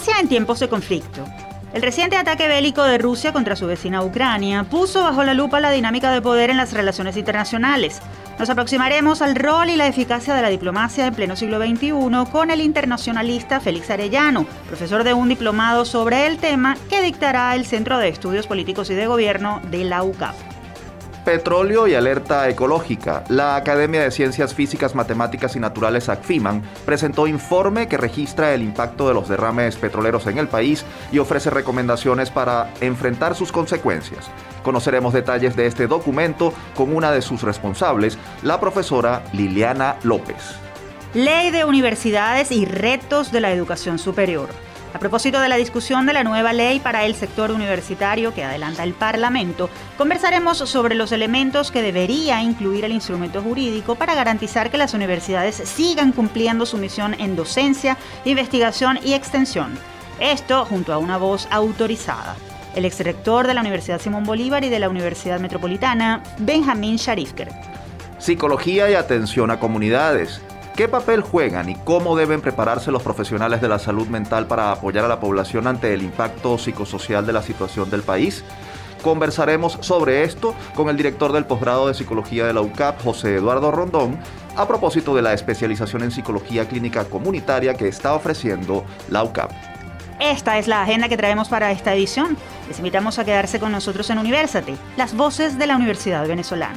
Diplomacia en tiempos de conflicto. El reciente ataque bélico de Rusia contra su vecina Ucrania puso bajo la lupa la dinámica de poder en las relaciones internacionales. Nos aproximaremos al rol y la eficacia de la diplomacia en pleno siglo XXI con el internacionalista Félix Arellano, profesor de un diplomado sobre el tema que dictará el Centro de Estudios Políticos y de Gobierno de la UCAP. Petróleo y alerta ecológica. La Academia de Ciencias Físicas, Matemáticas y Naturales ACFIMAN presentó informe que registra el impacto de los derrames petroleros en el país y ofrece recomendaciones para enfrentar sus consecuencias. Conoceremos detalles de este documento con una de sus responsables, la profesora Liliana López. Ley de Universidades y Retos de la Educación Superior. A propósito de la discusión de la nueva ley para el sector universitario que adelanta el Parlamento, conversaremos sobre los elementos que debería incluir el instrumento jurídico para garantizar que las universidades sigan cumpliendo su misión en docencia, investigación y extensión. Esto junto a una voz autorizada. El exrector de la Universidad Simón Bolívar y de la Universidad Metropolitana, Benjamín Sharifker. Psicología y atención a comunidades. ¿Qué papel juegan y cómo deben prepararse los profesionales de la salud mental para apoyar a la población ante el impacto psicosocial de la situación del país? Conversaremos sobre esto con el director del posgrado de psicología de la UCAP, José Eduardo Rondón, a propósito de la especialización en psicología clínica comunitaria que está ofreciendo la UCAP. Esta es la agenda que traemos para esta edición. Les invitamos a quedarse con nosotros en Universate, las voces de la Universidad Venezolana.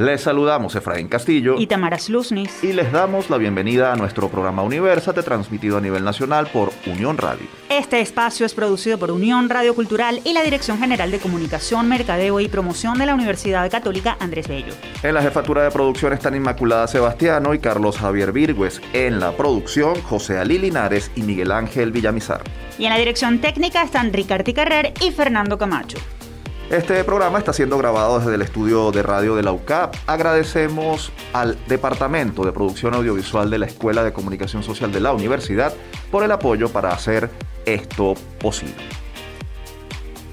Les saludamos Efraín Castillo y Tamara Sluznis y les damos la bienvenida a nuestro programa Universate transmitido a nivel nacional por Unión Radio. Este espacio es producido por Unión Radio Cultural y la Dirección General de Comunicación, Mercadeo y Promoción de la Universidad Católica Andrés Bello. En la jefatura de producción están Inmaculada Sebastiano y Carlos Javier Virgües. En la producción, José Ali Linares y Miguel Ángel Villamizar. Y en la dirección técnica están Ricardo Carrer y Fernando Camacho. Este programa está siendo grabado desde el estudio de radio de la UCAP. Agradecemos al Departamento de Producción Audiovisual de la Escuela de Comunicación Social de la Universidad por el apoyo para hacer esto posible.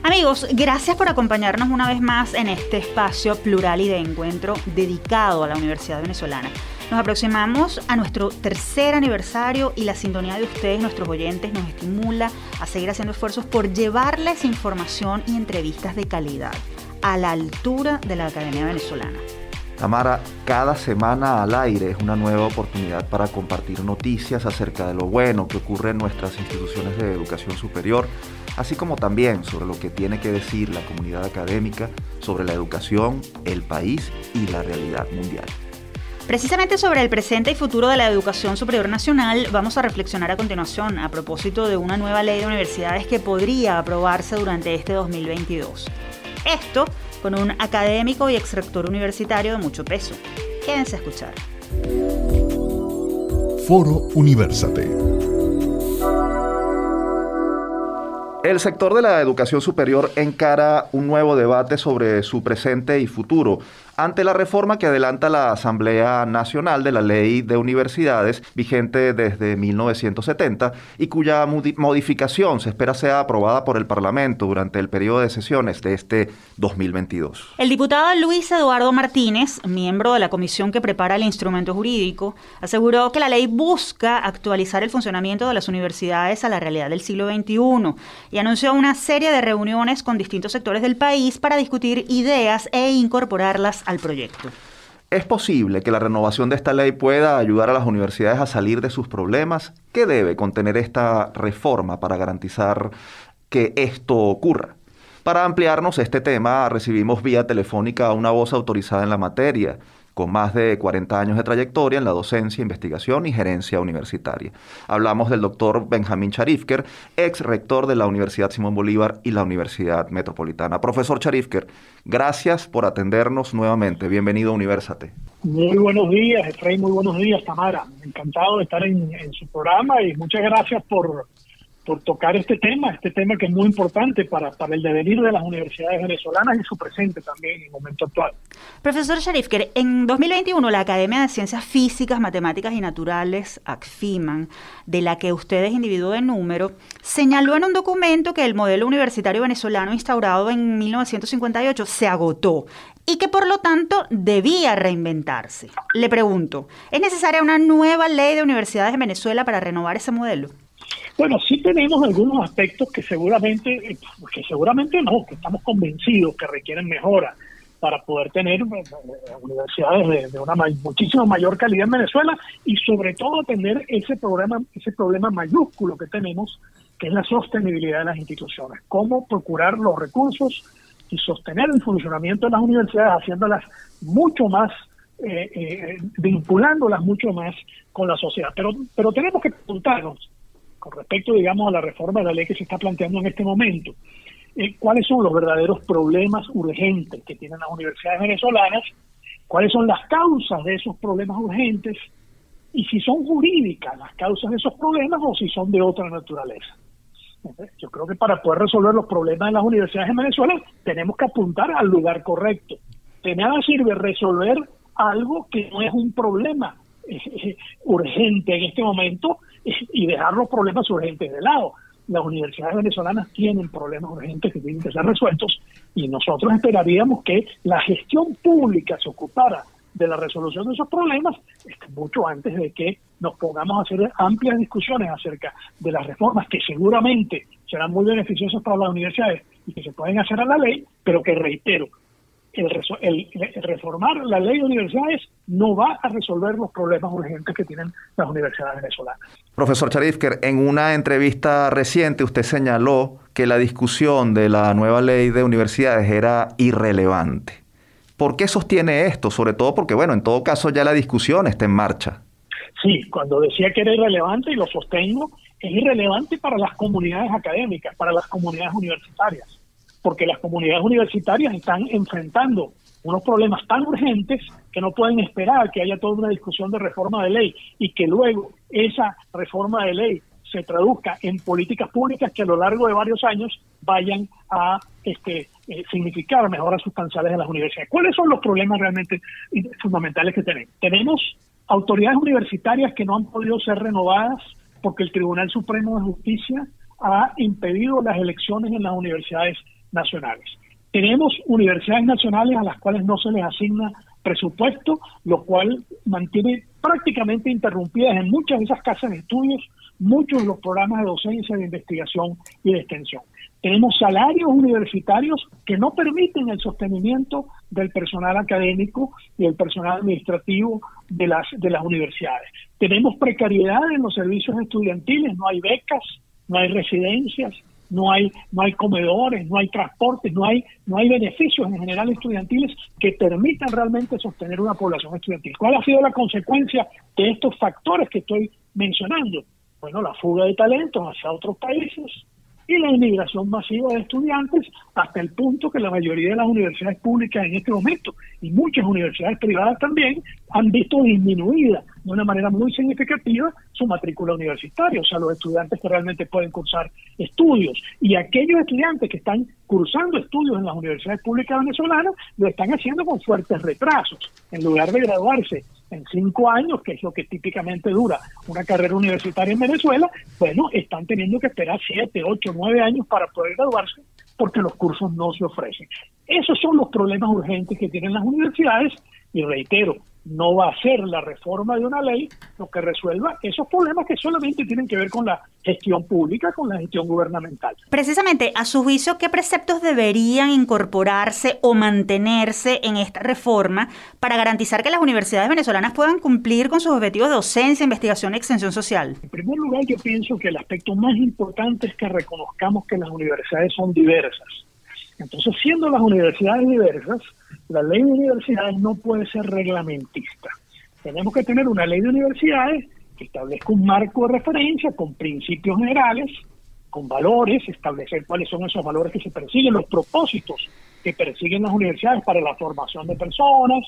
Amigos, gracias por acompañarnos una vez más en este espacio plural y de encuentro dedicado a la Universidad Venezolana. Nos aproximamos a nuestro tercer aniversario y la sintonía de ustedes, nuestros oyentes, nos estimula a seguir haciendo esfuerzos por llevarles información y entrevistas de calidad a la altura de la Academia Venezolana. Tamara, cada semana al aire es una nueva oportunidad para compartir noticias acerca de lo bueno que ocurre en nuestras instituciones de educación superior, así como también sobre lo que tiene que decir la comunidad académica sobre la educación, el país y la realidad mundial. Precisamente sobre el presente y futuro de la educación superior nacional vamos a reflexionar a continuación a propósito de una nueva ley de universidades que podría aprobarse durante este 2022. Esto con un académico y exrector universitario de mucho peso. Quédense a escuchar. Foro Universate. El sector de la educación superior encara un nuevo debate sobre su presente y futuro ante la reforma que adelanta la Asamblea Nacional de la Ley de Universidades, vigente desde 1970, y cuya modificación se espera sea aprobada por el Parlamento durante el periodo de sesiones de este 2022. El diputado Luis Eduardo Martínez, miembro de la comisión que prepara el instrumento jurídico, aseguró que la ley busca actualizar el funcionamiento de las universidades a la realidad del siglo XXI y anunció una serie de reuniones con distintos sectores del país para discutir ideas e incorporarlas al proyecto. ¿Es posible que la renovación de esta ley pueda ayudar a las universidades a salir de sus problemas? ¿Qué debe contener esta reforma para garantizar que esto ocurra? Para ampliarnos este tema, recibimos vía telefónica a una voz autorizada en la materia, con más de 40 años de trayectoria en la docencia, investigación y gerencia universitaria. Hablamos del doctor Benjamín Charifker, ex rector de la Universidad Simón Bolívar y la Universidad Metropolitana. Profesor Charifker, gracias por atendernos nuevamente. Bienvenido a Universate. Muy buenos días, Efraín, muy buenos días, Tamara. Encantado de estar en, su programa y muchas gracias por, por tocar este tema, este tema que es muy importante para, el devenir de las universidades venezolanas y su presente también en el momento actual. Profesor Sharifker, en 2021 la Academia de Ciencias Físicas, Matemáticas y Naturales, ACFIMAN, de la que usted es individuo de número, señaló en un documento que el modelo universitario venezolano instaurado en 1958 se agotó y que por lo tanto debía reinventarse. Le pregunto, ¿es necesaria una nueva ley de universidades en Venezuela para renovar ese modelo? Bueno, sí tenemos algunos aspectos que seguramente, eh, que seguramente no, que estamos convencidos que requieren mejora para poder tener eh, universidades de, una muchísima mayor calidad en Venezuela y sobre todo atender ese problema, ese problema mayúsculo que tenemos, que es la sostenibilidad de las instituciones. Cómo procurar los recursos y sostener el funcionamiento de las universidades haciéndolas mucho más eh, vinculándolas mucho más con la sociedad. Pero, pero tenemos que preguntarnos, con respecto, digamos, a la reforma de la ley que se está planteando en este momento. Eh, ¿Cuáles son los verdaderos problemas urgentes que tienen las universidades venezolanas? ¿Cuáles son las causas de esos problemas urgentes? Y si son jurídicas las causas de esos problemas o si son de otra naturaleza. Yo creo que para poder resolver los problemas de las universidades en Venezuela tenemos que apuntar al lugar correcto. De nada sirve resolver algo que no es un problema urgente en este momento y dejar los problemas urgentes de lado. Las universidades venezolanas tienen problemas urgentes que tienen que ser resueltos y nosotros esperaríamos que la gestión pública se ocupara de la resolución de esos problemas este, mucho antes de que nos pongamos a hacer amplias discusiones acerca de las reformas que seguramente serán muy beneficiosas para las universidades y que se pueden hacer a la ley, pero que reitero, el, reformar la ley de universidades no va a resolver los problemas urgentes que tienen las universidades venezolanas. Profesor Charifker, en una entrevista reciente usted señaló que la discusión de la nueva ley de universidades era irrelevante. ¿Por qué sostiene esto? Sobre todo porque, bueno, en todo caso ya la discusión está en marcha. Sí, cuando decía que era irrelevante, y lo sostengo, es irrelevante para las comunidades académicas, para las comunidades universitarias porque las comunidades universitarias están enfrentando unos problemas tan urgentes que no pueden esperar que haya toda una discusión de reforma de ley y que luego esa reforma de ley se traduzca en políticas públicas que a lo largo de varios años vayan a este, eh, significar mejoras sustanciales en las universidades. ¿Cuáles son los problemas realmente fundamentales que tenemos? Tenemos autoridades universitarias que no han podido ser renovadas porque el Tribunal Supremo de Justicia ha impedido las elecciones en las universidades nacionales. Tenemos universidades nacionales a las cuales no se les asigna presupuesto, lo cual mantiene prácticamente interrumpidas en muchas de esas casas de estudios muchos de los programas de docencia, de investigación y de extensión. Tenemos salarios universitarios que no permiten el sostenimiento del personal académico y el personal administrativo de las, de las universidades. Tenemos precariedad en los servicios estudiantiles, no hay becas, no hay residencias, no hay, no hay comedores, no hay transportes, no hay, no hay beneficios en general estudiantiles que permitan realmente sostener una población estudiantil. ¿Cuál ha sido la consecuencia de estos factores que estoy mencionando? Bueno, la fuga de talentos hacia otros países, y la inmigración masiva de estudiantes hasta el punto que la mayoría de las universidades públicas en este momento y muchas universidades privadas también han visto disminuida de una manera muy significativa su matrícula universitaria, o sea, los estudiantes que realmente pueden cursar estudios y aquellos estudiantes que están cursando estudios en las universidades públicas venezolanas lo están haciendo con fuertes retrasos. En lugar de graduarse en cinco años, que es lo que típicamente dura una carrera universitaria en Venezuela, bueno, están teniendo que esperar siete, ocho, nueve años para poder graduarse porque los cursos no se ofrecen. Esos son los problemas urgentes que tienen las universidades y reitero, no va a ser la reforma de una ley lo que resuelva esos problemas que solamente tienen que ver con la gestión pública, con la gestión gubernamental. Precisamente, a su juicio, ¿qué preceptos deberían incorporarse o mantenerse en esta reforma para garantizar que las universidades venezolanas puedan cumplir con sus objetivos de docencia, investigación y extensión social? En primer lugar, yo pienso que el aspecto más importante es que reconozcamos que las universidades son diversas. Entonces, siendo las universidades diversas, la ley de universidades no puede ser reglamentista. Tenemos que tener una ley de universidades que establezca un marco de referencia con principios generales, con valores, establecer cuáles son esos valores que se persiguen, los propósitos que persiguen las universidades para la formación de personas,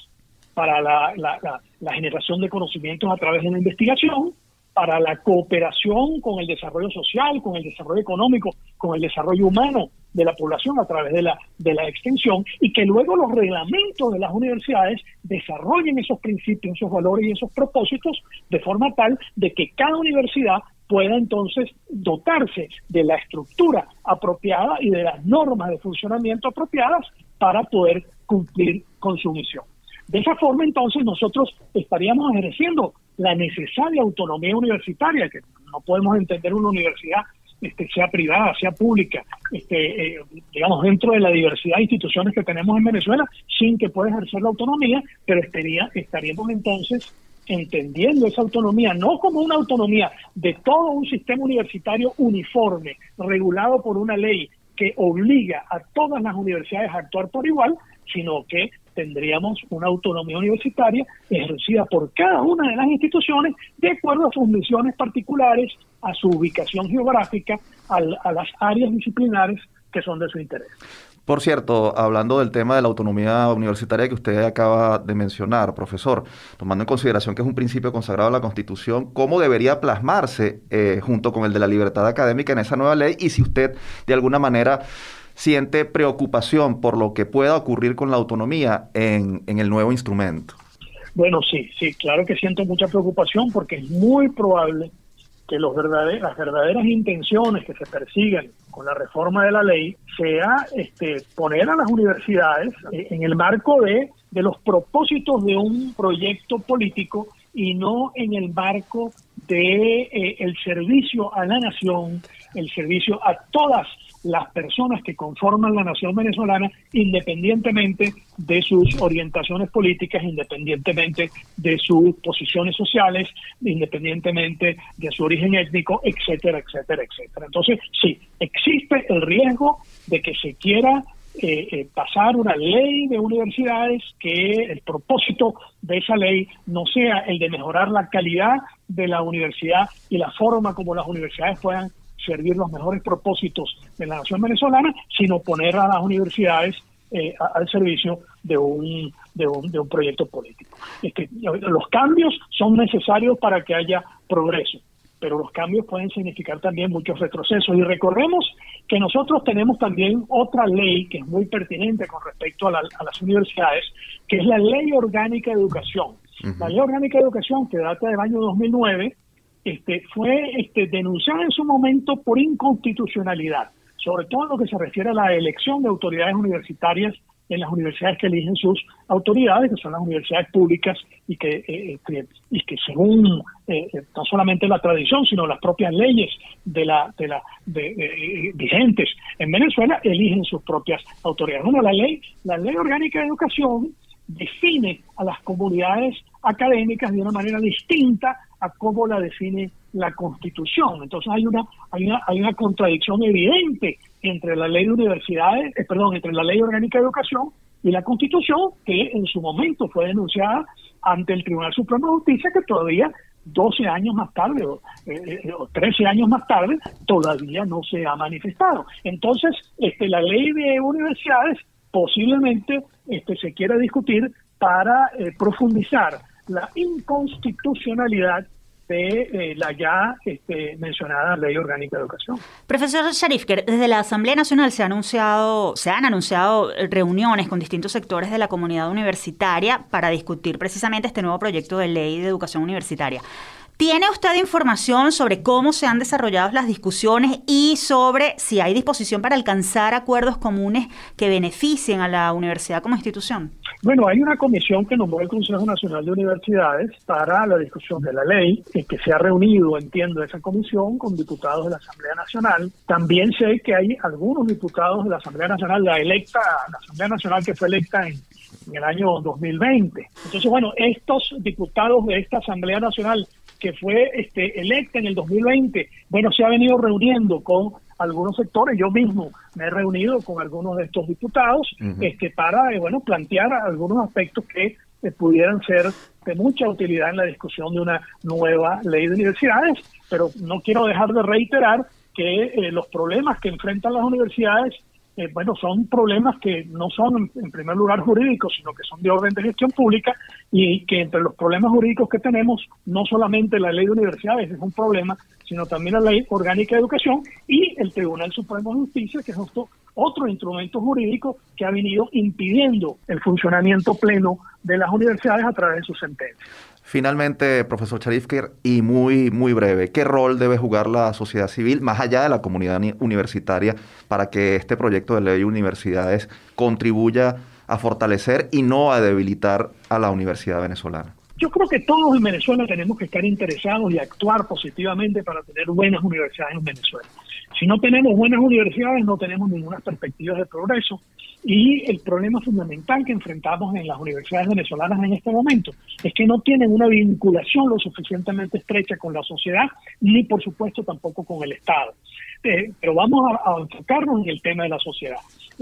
para la, generación de conocimientos a través de la investigación, para la cooperación con el desarrollo social, con el desarrollo económico, con el desarrollo humano de la población a través de la, de la extensión y que luego los reglamentos de las universidades desarrollen esos principios, esos valores y esos propósitos de forma tal de que cada universidad pueda entonces dotarse de la estructura apropiada y de las normas de funcionamiento apropiadas para poder cumplir con su misión. De esa forma, entonces, nosotros estaríamos ejerciendo la necesaria autonomía universitaria, que no podemos entender una universidad, este, sea privada, sea pública, este, eh, digamos, dentro de la diversidad de instituciones que tenemos en Venezuela, sin que pueda ejercer la autonomía, pero estaría, estaríamos entonces entendiendo esa autonomía no como una autonomía de todo un sistema universitario uniforme, regulado por una ley que obliga a todas las universidades a actuar por igual, sino que tendríamos una autonomía universitaria ejercida por cada una de las instituciones de acuerdo a sus misiones particulares, a su ubicación geográfica, a, las áreas disciplinares que son de su interés. Por cierto, hablando del tema de la autonomía universitaria que usted acaba de mencionar, profesor, tomando en consideración que es un principio consagrado en la Constitución, ¿cómo debería plasmarse eh, junto con el de la libertad académica en esa nueva ley? Y si usted de alguna manera siente preocupación por lo que pueda ocurrir con la autonomía en, el nuevo instrumento. Bueno, sí, sí, claro que siento mucha preocupación porque es muy probable que los las verdaderas intenciones que se persigan con la reforma de la ley sea este, poner a las universidades en el marco de, de los propósitos de un proyecto político y no en el marco de eh, el servicio a la nación, el servicio a todas las personas que conforman la nación venezolana, independientemente de sus orientaciones políticas, independientemente de sus posiciones sociales, independientemente de su origen étnico, etcétera, etcétera, etcétera. Entonces, sí, existe el riesgo de que se quiera eh, eh, pasar una ley de universidades que el propósito de esa ley no sea el de mejorar la calidad de la universidad y la forma como las universidades puedan servir los mejores propósitos de la nación venezolana, sino poner a las universidades eh, al servicio de un, de un, de un proyecto político. los cambios son necesarios para que haya progreso, pero los cambios pueden significar también muchos retrocesos. Y recordemos que nosotros tenemos también otra ley que es muy pertinente con respecto a, las universidades, que es la Ley Orgánica de Educación. La Ley Orgánica de Educación, que data del año 2009, este, fue este, denunciada en su momento por inconstitucionalidad, sobre todo en lo que se refiere a la elección de autoridades universitarias en las universidades que eligen sus autoridades, que son las universidades públicas y que, eh, este, y que según eh, eh, no solamente la tradición, sino las propias leyes de la, de la de, vigentes en Venezuela eligen sus propias autoridades. Bueno, la ley, la ley orgánica de educación define a las comunidades académicas de una manera distinta a cómo la define la Constitución. Entonces hay una hay una, hay una contradicción evidente entre la ley de universidades, eh, perdón, entre la ley orgánica de educación y la Constitución que en su momento fue denunciada ante el Tribunal Supremo de Justicia que todavía 12 años más tarde o, eh, eh, o 13 años más tarde todavía no se ha manifestado. Entonces, este, la ley de universidades posiblemente este, se quiera discutir para eh, profundizar la inconstitucionalidad de eh, la ya este, mencionada Ley Orgánica de Educación. Profesor Sharifker, desde la Asamblea Nacional se, ha anunciado, se han anunciado reuniones con distintos sectores de la comunidad universitaria para discutir precisamente este nuevo proyecto de ley de educación universitaria. ¿Tiene usted información sobre cómo se han desarrollado las discusiones y sobre si hay disposición para alcanzar acuerdos comunes que beneficien a la universidad como institución? Bueno, hay una comisión que nombró el Consejo Nacional de Universidades para la discusión de la ley, que se ha reunido, entiendo, esa comisión con diputados de la Asamblea Nacional. También sé que hay algunos diputados de la Asamblea Nacional, la electa, la Asamblea Nacional que fue electa en, en el año 2020. Entonces, bueno, estos diputados de esta Asamblea Nacional que fue este, electa en el 2020, bueno, se ha venido reuniendo con algunos sectores, yo mismo me he reunido con algunos de estos diputados este, para, eh, bueno, plantear algunos aspectos que eh, pudieran ser de mucha utilidad en la discusión de una nueva ley de universidades, pero no quiero dejar de reiterar que eh, los problemas que enfrentan las universidades eh, bueno, son problemas que no son en primer lugar jurídicos, sino que son de orden de gestión pública y que entre los problemas jurídicos que tenemos, no solamente la ley de universidades es un problema, sino también la ley orgánica de educación y el Tribunal Supremo de Justicia, que es otro, otro instrumento jurídico que ha venido impidiendo el funcionamiento pleno de las universidades a través de sus sentencias. Finalmente, profesor Charifker, y muy, muy breve, ¿qué rol debe jugar la sociedad civil, más allá de la comunidad universitaria, para que este proyecto de ley de universidades contribuya a fortalecer y no a debilitar a la universidad venezolana? Yo creo que todos en Venezuela tenemos que estar interesados y actuar positivamente para tener buenas universidades en Venezuela. Si no tenemos buenas universidades, no tenemos ninguna perspectiva de progreso y el problema fundamental que enfrentamos en las universidades venezolanas en este momento es que no tienen una vinculación lo suficientemente estrecha con la sociedad, ni por supuesto tampoco con el Estado. Eh, pero vamos a, enfocarnos en el tema de la sociedad.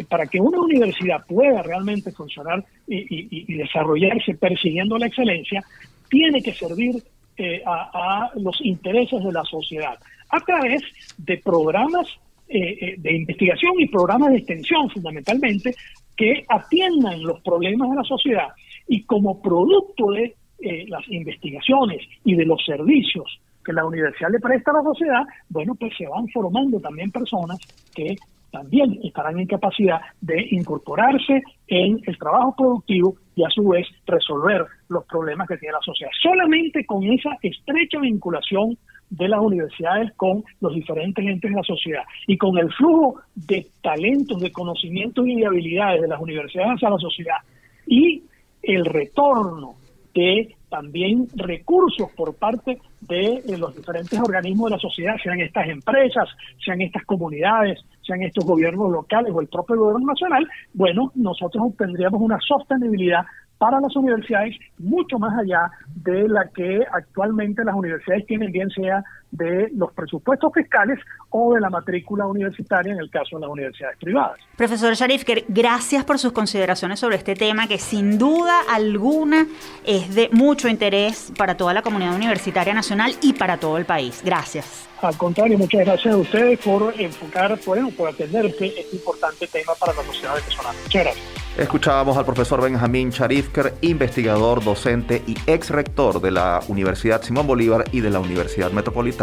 Para que una universidad pueda realmente funcionar y, desarrollarse persiguiendo la excelencia, tiene que servir eh, a los intereses de la sociedad a través de programas eh, eh, de investigación y programas de extensión fundamentalmente que atiendan los problemas de la sociedad y como producto de eh, las investigaciones y de los servicios que la universidad le presta a la sociedad, bueno, pues se van formando también personas que también estarán en capacidad de incorporarse en el trabajo productivo y a su vez resolver los problemas que tiene la sociedad. Solamente con esa estrecha vinculación de las universidades con los diferentes entes de la sociedad y con el flujo de talentos, de conocimientos y de habilidades de las universidades hacia la sociedad y el retorno de también recursos por parte de los diferentes organismos de la sociedad, sean estas empresas, sean estas comunidades, sean estos gobiernos locales o el propio gobierno nacional, bueno, nosotros obtendríamos una sostenibilidad para las universidades mucho más allá de la que actualmente las universidades tienen, bien sea de los presupuestos fiscales o de la matrícula universitaria en el caso de las universidades privadas. Profesor Sharif, gracias por sus consideraciones sobre este tema que sin duda alguna es de mucho interés para toda la comunidad universitaria nacional y para todo el país. Gracias. Al contrario, muchas gracias a ustedes por enfocar, por, por atender este, este importante tema para la sociedad venezolana. Muchas gracias. Escuchábamos al profesor Benjamín Charifker, investigador, docente y ex rector de la Universidad Simón Bolívar y de la Universidad Metropolitana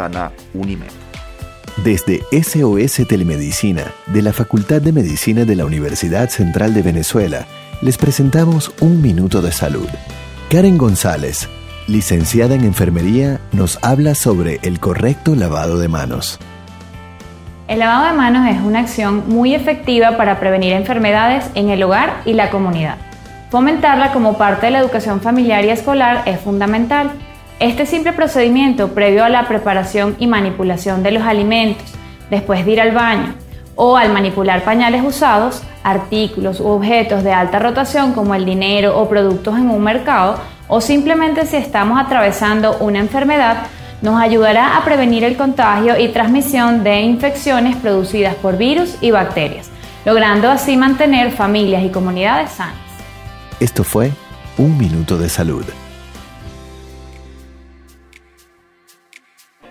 Desde SOS Telemedicina, de la Facultad de Medicina de la Universidad Central de Venezuela, les presentamos Un Minuto de Salud. Karen González, licenciada en Enfermería, nos habla sobre el correcto lavado de manos. El lavado de manos es una acción muy efectiva para prevenir enfermedades en el hogar y la comunidad. Fomentarla como parte de la educación familiar y escolar es fundamental. Este simple procedimiento previo a la preparación y manipulación de los alimentos, después de ir al baño o al manipular pañales usados, artículos u objetos de alta rotación como el dinero o productos en un mercado, o simplemente si estamos atravesando una enfermedad, nos ayudará a prevenir el contagio y transmisión de infecciones producidas por virus y bacterias, logrando así mantener familias y comunidades sanas. Esto fue Un Minuto de Salud.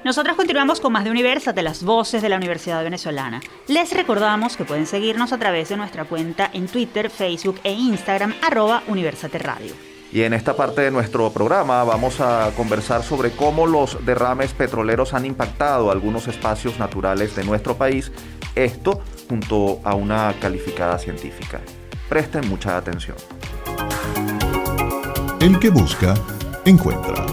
Nosotros continuamos con más de Universate, las voces de la Universidad Venezolana. Les recordamos que pueden seguirnos a través de nuestra cuenta en Twitter, Facebook e Instagram, arroba Universate Radio. Y en esta parte de nuestro programa vamos a conversar sobre cómo los derrames petroleros han impactado algunos espacios naturales de nuestro país, esto junto a una calificada científica. Presten mucha atención. El que busca, encuentra.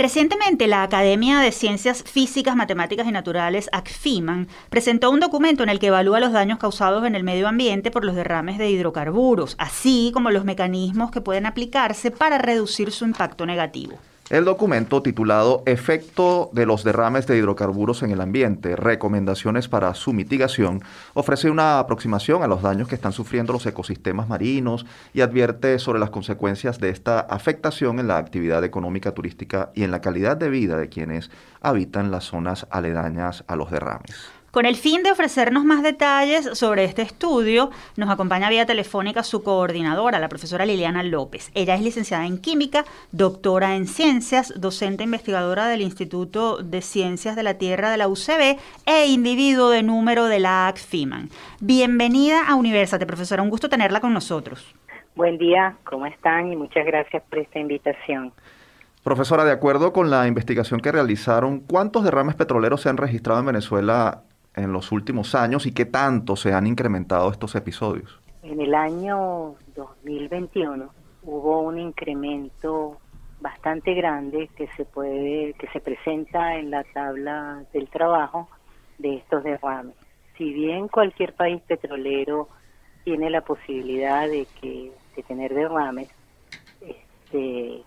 Recientemente, la Academia de Ciencias Físicas, Matemáticas y Naturales, ACFIMAN, presentó un documento en el que evalúa los daños causados en el medio ambiente por los derrames de hidrocarburos, así como los mecanismos que pueden aplicarse para reducir su impacto negativo. El documento titulado Efecto de los derrames de hidrocarburos en el ambiente, recomendaciones para su mitigación, ofrece una aproximación a los daños que están sufriendo los ecosistemas marinos y advierte sobre las consecuencias de esta afectación en la actividad económica turística y en la calidad de vida de quienes habitan las zonas aledañas a los derrames. Con el fin de ofrecernos más detalles sobre este estudio, nos acompaña vía telefónica su coordinadora, la profesora Liliana López. Ella es licenciada en Química, doctora en Ciencias, docente investigadora del Instituto de Ciencias de la Tierra de la UCB e individuo de número de la ACFIMAN. Bienvenida a Universate, profesora. Un gusto tenerla con nosotros. Buen día, ¿cómo están? Y muchas gracias por esta invitación. Profesora, de acuerdo con la investigación que realizaron, ¿cuántos derrames petroleros se han registrado en Venezuela en los últimos años y qué tanto se han incrementado estos episodios? En el año 2021 hubo un incremento bastante grande que se puede que se presenta en la tabla del trabajo de estos derrames. Si bien cualquier país petrolero tiene la posibilidad de que de tener derrames este,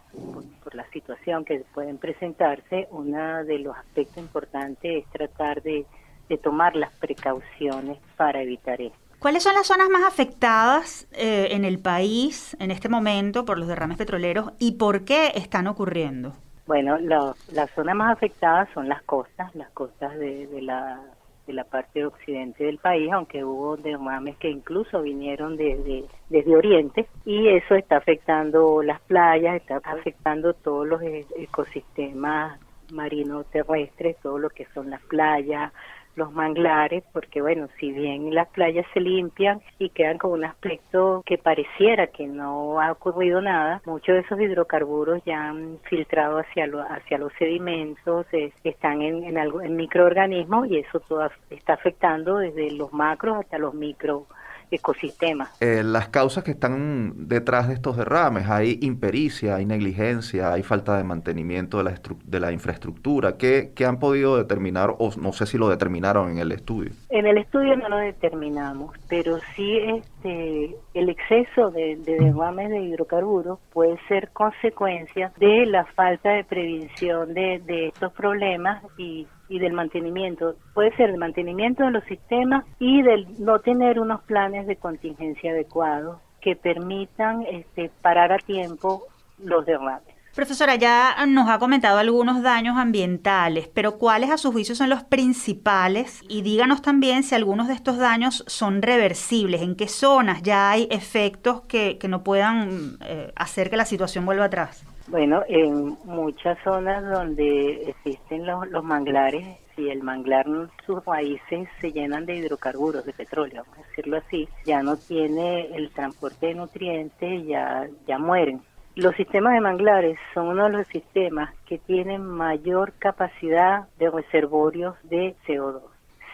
por, la situación que pueden presentarse, uno de los aspectos importantes es tratar de de tomar las precauciones para evitar esto. ¿Cuáles son las zonas más afectadas eh, en el país en este momento por los derrames petroleros y por qué están ocurriendo? Bueno, las zonas más afectadas son las costas, las costas de, la, de la parte occidente del país, aunque hubo derrames que incluso vinieron desde, desde Oriente, y eso está afectando las playas, está afectando todos los e, ecosistemas marino terrestres, todo lo que son las playas, los manglares, porque bueno, si bien las playas se limpian y quedan con un aspecto que pareciera que no ha ocurrido nada, muchos de esos hidrocarburos ya han filtrado hacia, hacia los sedimentos, están en, en, algo, en microorganismos y eso todo está afectando desde los macros hasta los micro ecosistema. Eh, las causas que están detrás de estos derrames, hay impericia, hay negligencia, hay falta de mantenimiento de la, de la infraestructura. ¿Qué, ¿Qué, han podido determinar o no sé si lo determinaron en el estudio? En el estudio no lo determinamos, pero sí este, el exceso de, de derrames de hidrocarburos puede ser consecuencia de la falta de prevención de, de estos problemas y y del mantenimiento. Puede ser el mantenimiento de los sistemas y del no tener unos planes de contingencia adecuados que permitan este, parar a tiempo los derrames. Profesora, ya nos ha comentado algunos daños ambientales, pero ¿cuáles a su juicio son los principales? Y díganos también si algunos de estos daños son reversibles, en qué zonas ya hay efectos que, que no puedan eh, hacer que la situación vuelva atrás. Bueno, en muchas zonas donde existen los, manglares, si el manglar, sus raíces se llenan de hidrocarburos, de petróleo, vamos a decirlo así, ya no tiene el transporte de nutrientes, ya, ya mueren. Los sistemas de manglares son uno de los sistemas que tienen mayor capacidad de reservorios de CO2.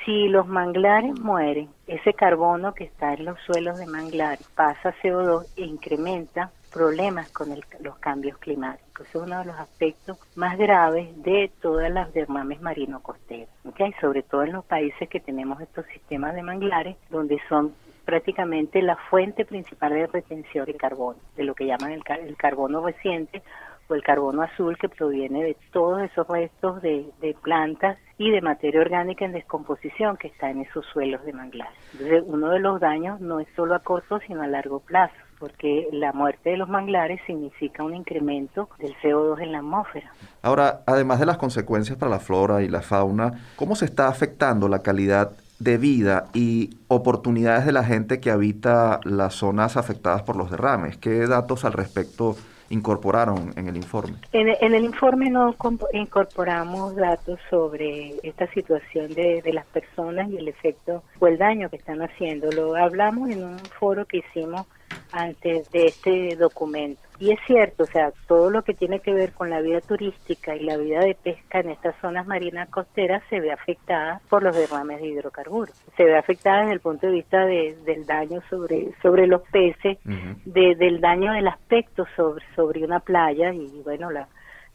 Si los manglares mueren, ese carbono que está en los suelos de manglares pasa a CO2 e incrementa problemas con los cambios climáticos. Es uno de los aspectos más graves de todas las derrames marino costeros, ¿okay? sobre todo en los países que tenemos estos sistemas de manglares, donde son prácticamente la fuente principal de retención de carbono, de lo que llaman el, el carbono reciente o el carbono azul que proviene de todos esos restos de, plantas y de materia orgánica en descomposición que está en esos suelos de manglares. Entonces, uno de los daños no es solo a corto, sino a largo plazo porque la muerte de los manglares significa un incremento del CO2 en la atmósfera. Ahora, además de las consecuencias para la flora y la fauna, ¿cómo se está afectando la calidad de vida y oportunidades de la gente que habita las zonas afectadas por los derrames? ¿Qué datos al respecto incorporaron en el informe? En, el informe no incorporamos datos sobre esta situación de, las personas y el efecto o el daño que están haciendo. Lo hablamos en un foro que hicimos antes de este documento. Y es cierto, o sea, todo lo que tiene que ver con la vida turística y la vida de pesca en estas zonas marinas costeras se ve afectada por los derrames de hidrocarburos. Se ve afectada desde el punto de vista de, del daño sobre, sobre los peces, de, del daño del aspecto sobre, sobre una playa y bueno, la,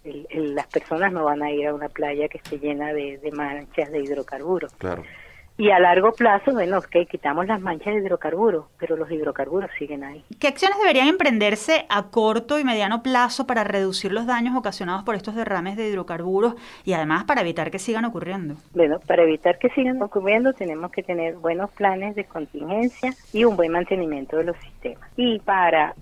las personas no van a ir a una playa que esté llena de, de manchas de hidrocarburos. Claro. Y a largo plazo, bueno, que quitamos las manchas de hidrocarburos, pero los hidrocarburos siguen ahí. ¿Qué acciones deberían emprenderse a corto y mediano plazo para reducir los daños ocasionados por estos derrames de hidrocarburos y además para evitar que sigan ocurriendo? Bueno, para evitar que sigan ocurriendo tenemos que tener buenos planes de contingencia y un buen mantenimiento de los sistemas. Y para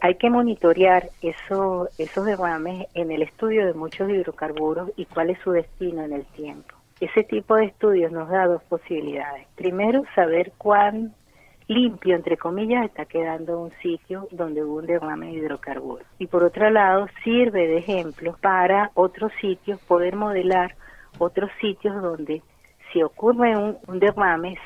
hay que monitorear eso, esos derrames en el estudio de muchos hidrocarburos y cuál es su destino en el tiempo Ese tipo de estudios nos da dos posibilidades. Primero, saber cuán limpio, entre comillas, está quedando un sitio donde hubo un derrame de hidrocarburos. Y por otro lado, sirve de ejemplo para otros sitios poder modelar otros sitios donde si ocurre un, derrame,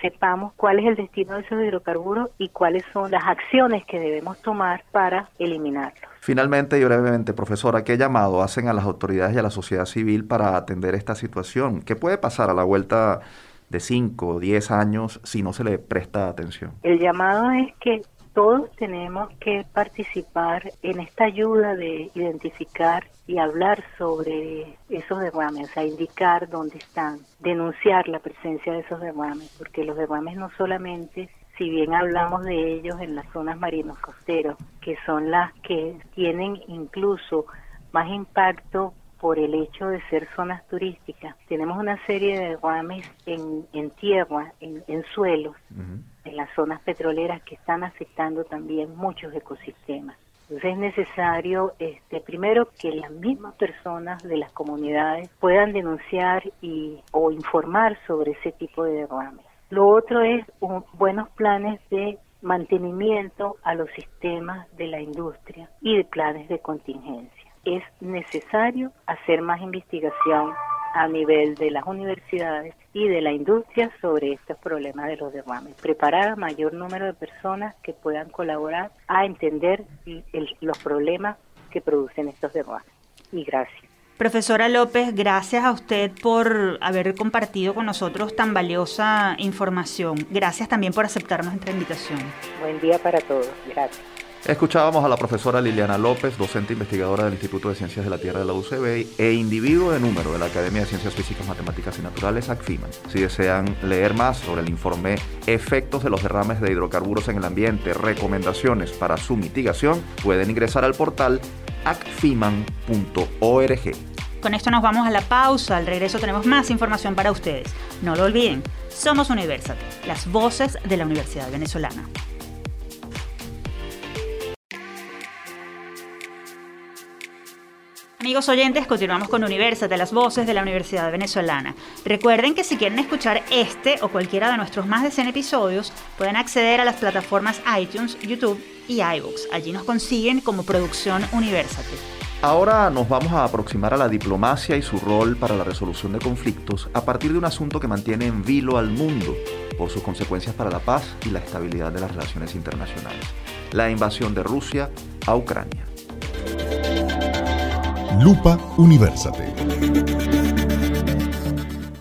sepamos cuál es el destino de esos hidrocarburos y cuáles son las acciones que debemos tomar para eliminarlos. Finalmente y brevemente, profesora, ¿qué llamado hacen a las autoridades y a la sociedad civil para atender esta situación? ¿Qué puede pasar a la vuelta de 5 o 10 años si no se le presta atención? El llamado es que todos tenemos que participar en esta ayuda de identificar y hablar sobre esos derrames, a indicar dónde están, denunciar la presencia de esos derrames, porque los derrames no solamente, si bien hablamos de ellos en las zonas marinos costeros, que son las que tienen incluso más impacto por el hecho de ser zonas turísticas. Tenemos una serie de derrames en, en tierra, en, en suelos, en las zonas petroleras que están afectando también muchos ecosistemas. Entonces es necesario, este, primero, que las mismas personas de las comunidades puedan denunciar y o informar sobre ese tipo de derrames. Lo otro es buenos planes de mantenimiento a los sistemas de la industria y de planes de contingencia. Es necesario hacer más investigación a nivel de las universidades y de la industria sobre estos problemas de los derrames. Preparar a mayor número de personas que puedan colaborar a entender los problemas que producen estos derrames. Y gracias. Profesora López, gracias a usted por haber compartido con nosotros tan valiosa información. Gracias también por aceptar nuestra invitación. Buen día para todos. Gracias. Escuchábamos a la profesora Liliana López, docente investigadora del Instituto de Ciencias de la Tierra de la UCB e individuo de número de la Academia de Ciencias Físicas, Matemáticas y Naturales, ACFIMAN. Si desean leer más sobre el informe Efectos de los derrames de hidrocarburos en el ambiente, recomendaciones para su mitigación, pueden ingresar al portal acfiman.org. Con esto nos vamos a la pausa. Al regreso tenemos más información para ustedes. No lo olviden, somos Universate, las voces de la Universidad Venezolana. Amigos oyentes, continuamos con de las voces de la Universidad Venezolana. Recuerden que si quieren escuchar este o cualquiera de nuestros más de 100 episodios, pueden acceder a las plataformas iTunes, YouTube y iBooks. Allí nos consiguen como Producción Universate. Ahora nos vamos a aproximar a la diplomacia y su rol para la resolución de conflictos a partir de un asunto que mantiene en vilo al mundo por sus consecuencias para la paz y la estabilidad de las relaciones internacionales. La invasión de Rusia a Ucrania. Lupa Universate.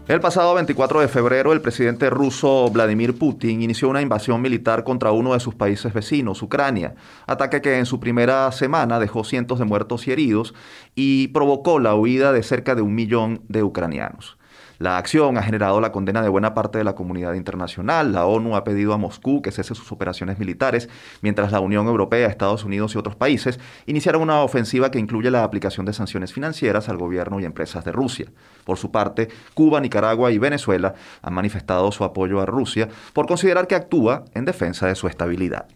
El pasado 24 de febrero, el presidente ruso Vladimir Putin inició una invasión militar contra uno de sus países vecinos, Ucrania, ataque que en su primera semana dejó cientos de muertos y heridos y provocó la huida de cerca de un millón de ucranianos. La acción ha generado la condena de buena parte de la comunidad internacional. La ONU ha pedido a Moscú que cese sus operaciones militares, mientras la Unión Europea, Estados Unidos y otros países iniciaron una ofensiva que incluye la aplicación de sanciones financieras al gobierno y empresas de Rusia. Por su parte, Cuba, Nicaragua y Venezuela han manifestado su apoyo a Rusia por considerar que actúa en defensa de su estabilidad.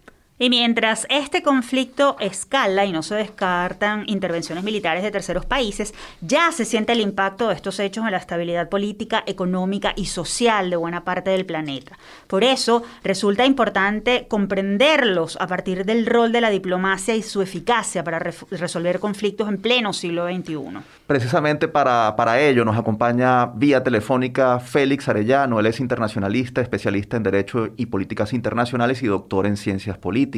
Y mientras este conflicto escala y no se descartan intervenciones militares de terceros países, ya se siente el impacto de estos hechos en la estabilidad política, económica y social de buena parte del planeta. Por eso resulta importante comprenderlos a partir del rol de la diplomacia y su eficacia para resolver conflictos en pleno siglo XXI. Precisamente para, para ello nos acompaña vía telefónica Félix Arellano. Él es internacionalista, especialista en Derecho y Políticas Internacionales y doctor en Ciencias Políticas.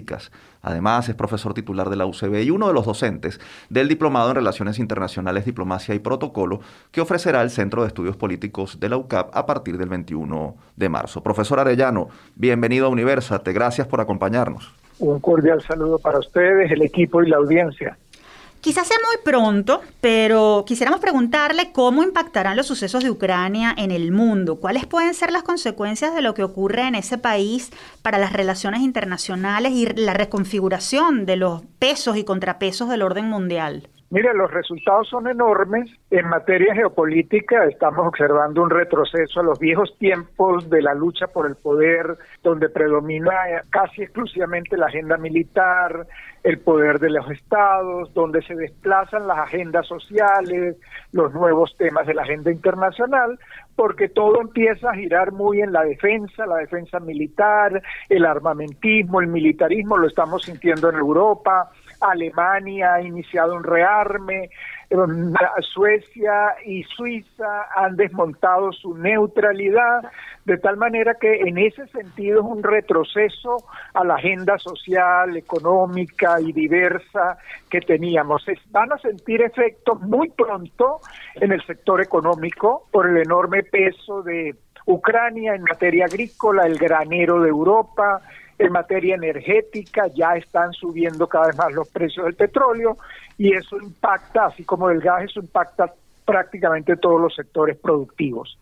Además, es profesor titular de la UCB y uno de los docentes del Diplomado en Relaciones Internacionales, Diplomacia y Protocolo que ofrecerá el Centro de Estudios Políticos de la UCAP a partir del 21 de marzo. Profesor Arellano, bienvenido a Universate. Gracias por acompañarnos. Un cordial saludo para ustedes, el equipo y la audiencia. Quizás sea muy pronto, pero quisiéramos preguntarle cómo impactarán los sucesos de Ucrania en el mundo. ¿Cuáles pueden ser las consecuencias de lo que ocurre en ese país para las relaciones internacionales y la reconfiguración de los pesos y contrapesos del orden mundial? Mire, los resultados son enormes. En materia geopolítica estamos observando un retroceso a los viejos tiempos de la lucha por el poder, donde predomina casi exclusivamente la agenda militar, el poder de los estados, donde se desplazan las agendas sociales, los nuevos temas de la agenda internacional, porque todo empieza a girar muy en la defensa, la defensa militar, el armamentismo, el militarismo, lo estamos sintiendo en Europa, Alemania ha iniciado un rearme, em, Suecia y Suiza han desmontado su neutralidad, de tal manera que en ese sentido es un retroceso a la agenda social, económica y diversa que teníamos. Van a sentir efectos muy pronto en el sector económico por el enorme peso de Ucrania en materia agrícola, el granero de Europa, en materia energética ya están subiendo cada vez más los precios del petróleo y eso impacta, así como del gas, eso impacta prácticamente todos los sectores productivos.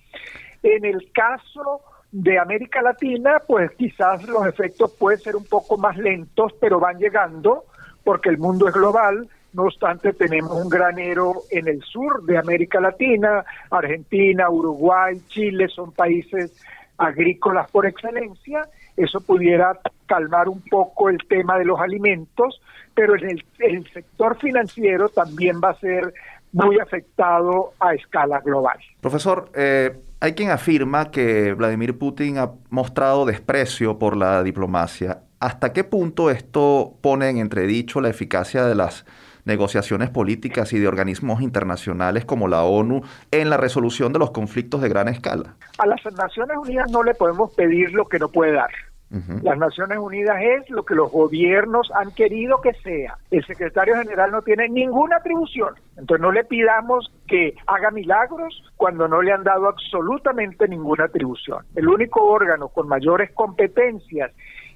En el caso de América Latina, pues quizás los efectos pueden ser un poco más lentos, pero van llegando porque el mundo es global. No obstante, tenemos un granero en el sur de América Latina, Argentina, Uruguay, Chile, son países agrícolas por excelencia eso pudiera calmar un poco el tema de los alimentos, pero en el, sector financiero también va a ser muy afectado a escala global. Profesor, eh, hay quien afirma que Vladimir Putin ha mostrado desprecio por la diplomacia. ¿Hasta qué punto esto pone en entredicho la eficacia de las negociaciones políticas y de organismos internacionales como la ONU en la resolución de los conflictos de gran escala? A las Naciones Unidas no le podemos pedir lo que no puede dar. Las Naciones Unidas es lo que los gobiernos han querido que sea. El secretario general no tiene ninguna atribución. Entonces no le pidamos que haga milagros cuando no le han dado absolutamente ninguna atribución. El único órgano con mayores competencias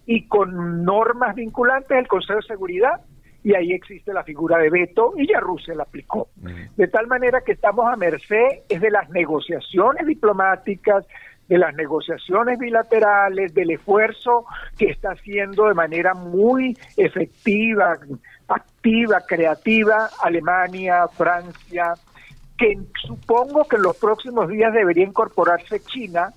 y con normas vinculantes es el Consejo de Seguridad y ahí existe la figura de veto y ya Rusia la aplicó. De tal manera que estamos a merced es de las negociaciones diplomáticas, de las negociaciones bilaterales, del esfuerzo que está haciendo de manera muy efectiva, activa, creativa Alemania, Francia, que supongo que en los próximos días debería incorporarse China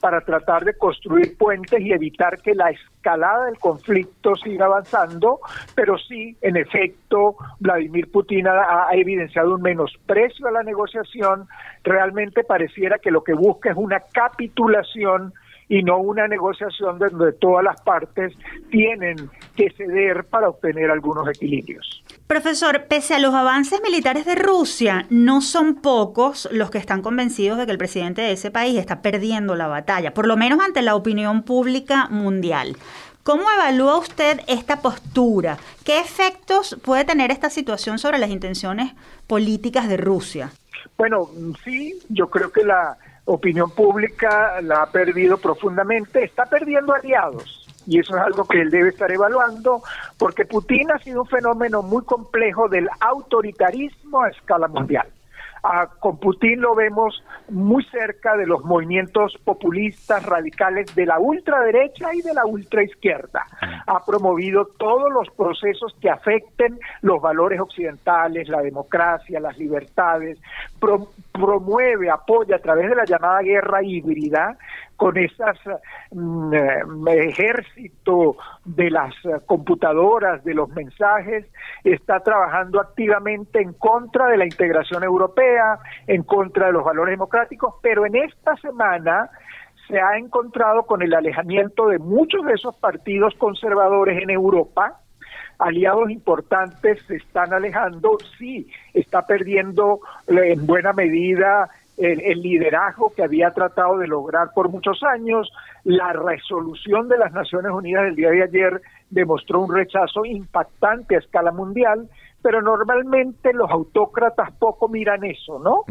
para tratar de construir puentes y evitar que la escalada del conflicto siga avanzando, pero sí, en efecto, Vladimir Putin ha, evidenciado un menosprecio a la negociación, realmente pareciera que lo que busca es una capitulación y no una negociación donde todas las partes tienen que ceder para obtener algunos equilibrios. Profesor, pese a los avances militares de Rusia, no son pocos los que están convencidos de que el presidente de ese país está perdiendo la batalla, por lo menos ante la opinión pública mundial. ¿Cómo evalúa usted esta postura? ¿Qué efectos puede tener esta situación sobre las intenciones políticas de Rusia? Bueno, sí, yo creo que la opinión pública la ha perdido profundamente, está perdiendo aliados y eso es algo que él debe estar evaluando, porque Putin ha sido un fenómeno muy complejo del autoritarismo a escala mundial. Ah, con Putin lo vemos muy cerca de los movimientos populistas radicales de la ultraderecha y de la ultraizquierda. Ha promovido todos los procesos que afecten los valores occidentales, la democracia, las libertades, promueve, apoya a través de la llamada guerra híbrida con esas mm, eh, ejército de las computadoras, de los mensajes, está trabajando activamente en contra de la integración europea, en contra de los valores democráticos, pero en esta semana se ha encontrado con el alejamiento de muchos de esos partidos conservadores en Europa, aliados importantes se están alejando, sí, está perdiendo eh, en buena medida el, liderazgo que había tratado de lograr por muchos años. La resolución de las Naciones Unidas del día de ayer demostró un rechazo impactante a escala mundial, pero normalmente los autócratas poco miran eso, ¿no?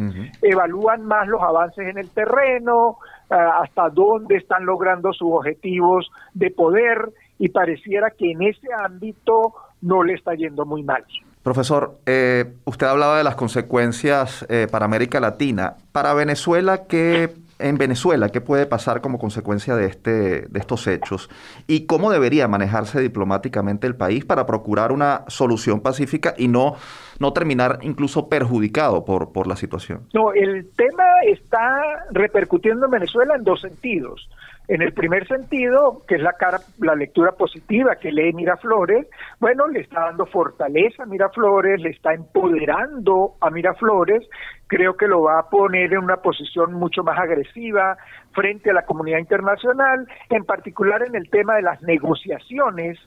Evalúan más los avances en el terreno, ah, hasta dónde están logrando sus objetivos de poder y pareciera que en ese ámbito no le está yendo muy mal. Profesor, eh, usted hablaba de las consecuencias eh, para América Latina. Para Venezuela, ¿qué, en Venezuela, ¿qué puede pasar como consecuencia de, este, de estos hechos? ¿Y cómo debería manejarse diplomáticamente el país para procurar una solución pacífica y no no terminar incluso perjudicado por, por la situación? No, el tema está repercutiendo en Venezuela en dos sentidos. En el primer sentido, que es la cara, la lectura positiva que lee Miraflores, bueno, le está dando fortaleza a Miraflores, le está empoderando a Miraflores, creo que lo va a poner en una posición mucho más agresiva frente a la comunidad internacional, en particular en el tema de las negociaciones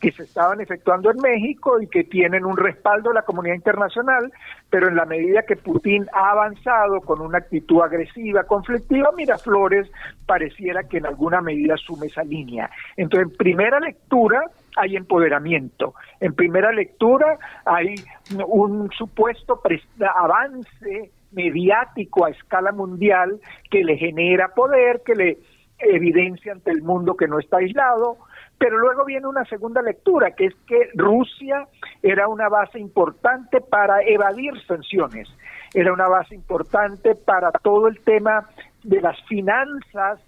que se estaban efectuando en México y que tienen un respaldo de la comunidad internacional, pero en la medida que Putin ha avanzado con una actitud agresiva, conflictiva, Miraflores pareciera que en alguna medida asume esa línea. Entonces, en primera lectura hay empoderamiento, en primera lectura hay un supuesto avance mediático a escala mundial que le genera poder, que le evidencia ante el mundo que no está aislado, pero luego viene una segunda lectura, que es que Rusia era una base importante para evadir sanciones, era una base importante para todo el tema de las finanzas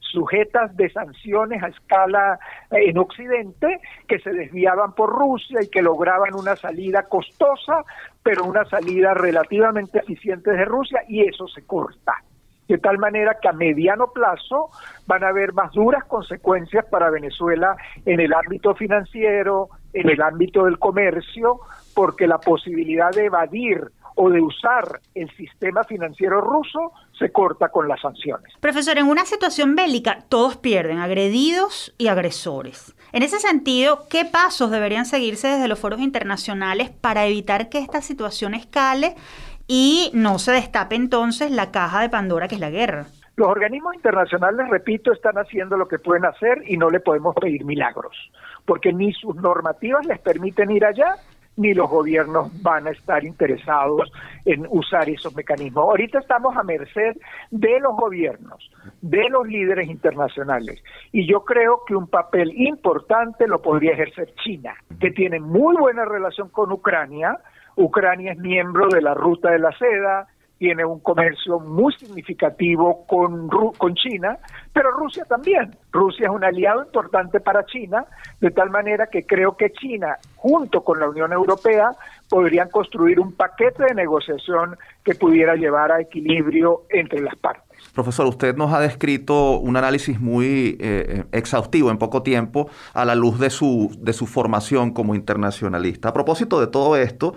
sujetas de sanciones a escala eh, en Occidente que se desviaban por Rusia y que lograban una salida costosa, pero una salida relativamente eficiente de Rusia y eso se corta de tal manera que a mediano plazo van a haber más duras consecuencias para Venezuela en el ámbito financiero, en el ámbito del comercio, porque la posibilidad de evadir o de usar el sistema financiero ruso se corta con las sanciones. Profesor, en una situación bélica todos pierden, agredidos y agresores. En ese sentido, ¿qué pasos deberían seguirse desde los foros internacionales para evitar que esta situación escale y no se destape entonces la caja de Pandora que es la guerra. Los organismos internacionales, repito, están haciendo lo que pueden hacer y no le podemos pedir milagros, porque ni sus normativas les permiten ir allá, ni los gobiernos van a estar interesados en usar esos mecanismos. Ahorita estamos a merced de los gobiernos, de los líderes internacionales, y yo creo que un papel importante lo podría ejercer China, que tiene muy buena relación con Ucrania, Ucrania es miembro de la Ruta de la Seda, tiene un comercio muy significativo con, con China, pero Rusia también. Rusia es un aliado importante para China, de tal manera que creo que China, junto con la Unión Europea, podrían construir un paquete de negociación que pudiera llevar a equilibrio entre las partes. Profesor, usted nos ha descrito un análisis muy eh, exhaustivo en poco tiempo a la luz de su, de su formación como internacionalista. A propósito de todo esto,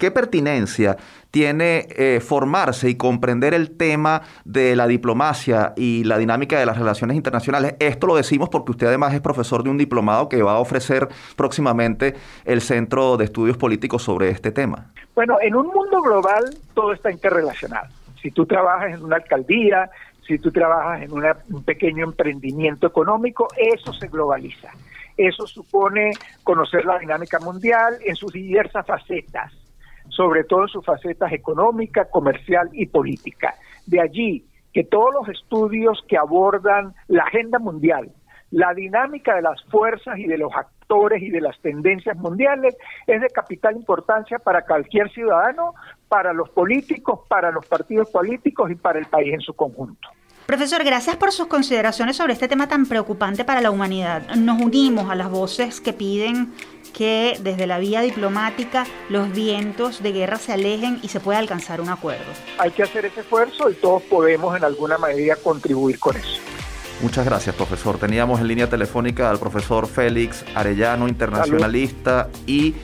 ¿Qué pertinencia tiene eh, formarse y comprender el tema de la diplomacia y la dinámica de las relaciones internacionales? Esto lo decimos porque usted además es profesor de un diplomado que va a ofrecer próximamente el Centro de Estudios Políticos sobre este tema. Bueno, en un mundo global todo está interrelacionado. Si tú trabajas en una alcaldía, si tú trabajas en un pequeño emprendimiento económico, eso se globaliza. Eso supone conocer la dinámica mundial en sus diversas facetas sobre todo en sus facetas económica, comercial y política. De allí que todos los estudios que abordan la agenda mundial, la dinámica de las fuerzas y de los actores y de las tendencias mundiales es de capital importancia para cualquier ciudadano, para los políticos, para los partidos políticos y para el país en su conjunto. Profesor, gracias por sus consideraciones sobre este tema tan preocupante para la humanidad. Nos unimos a las voces que piden que desde la vía diplomática los vientos de guerra se alejen y se pueda alcanzar un acuerdo. Hay que hacer ese esfuerzo y todos podemos en alguna medida contribuir con eso. Muchas gracias, profesor. Teníamos en línea telefónica al profesor Félix Arellano, internacionalista y